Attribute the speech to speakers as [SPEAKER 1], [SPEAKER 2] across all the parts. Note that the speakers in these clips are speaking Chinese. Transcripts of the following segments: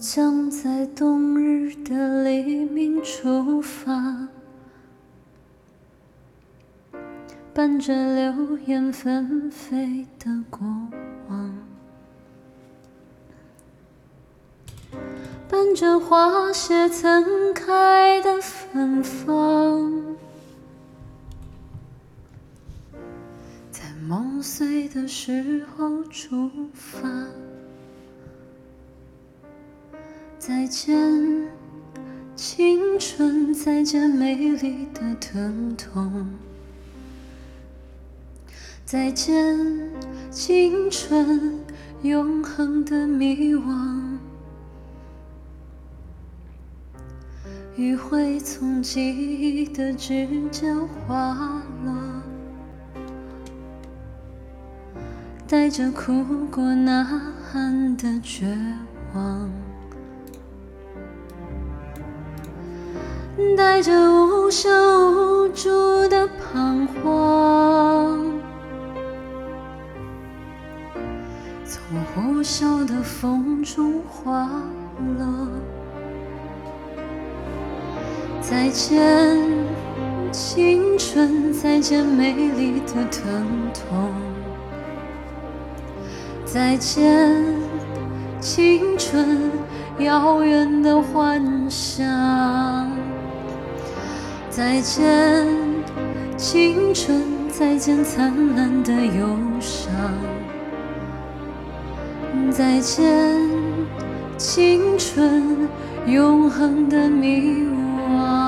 [SPEAKER 1] 将在冬日的黎明出发，伴着流言纷飞的过往，伴着花谢曾开的芬芳，在梦碎的时候出发。再见，青春；再见，美丽的疼痛；再见，青春，永恒的迷惘。余晖从记忆的指尖滑落，带着哭过、呐喊的绝望。带着无声无助的彷徨，从呼啸的风中滑落。再见，青春；再见，美丽的疼痛；再见，青春，遥远的幻想。再见，青春；再见，灿烂的忧伤。再见，青春，永恒的迷惘。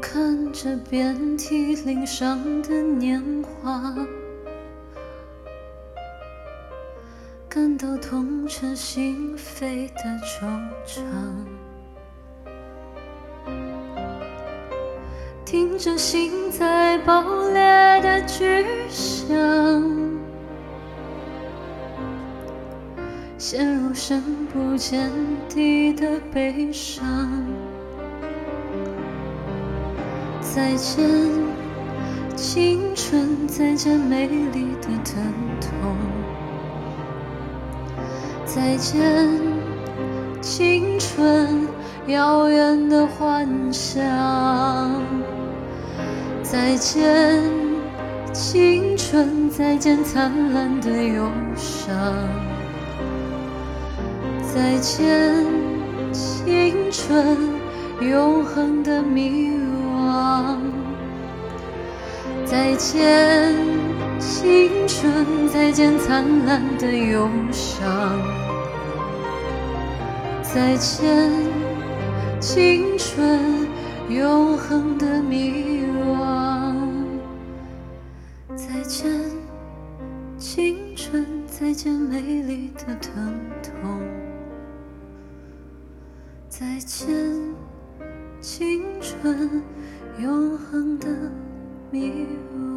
[SPEAKER 1] 看着遍体鳞伤的年华，感到痛彻心扉的惆怅，听着心在爆裂的巨响，陷入深不见底的悲伤。再见，青春；再见，美丽的疼痛；再见，青春，遥远的幻想；再见，青春；再见，灿烂的忧伤；再见，青春，永恒的迷惘。再见，青春；再见，灿烂的忧伤。再见，青春，永恒的迷惘。再见，青春；再见，美丽的疼痛。再见，青春。永恒的 you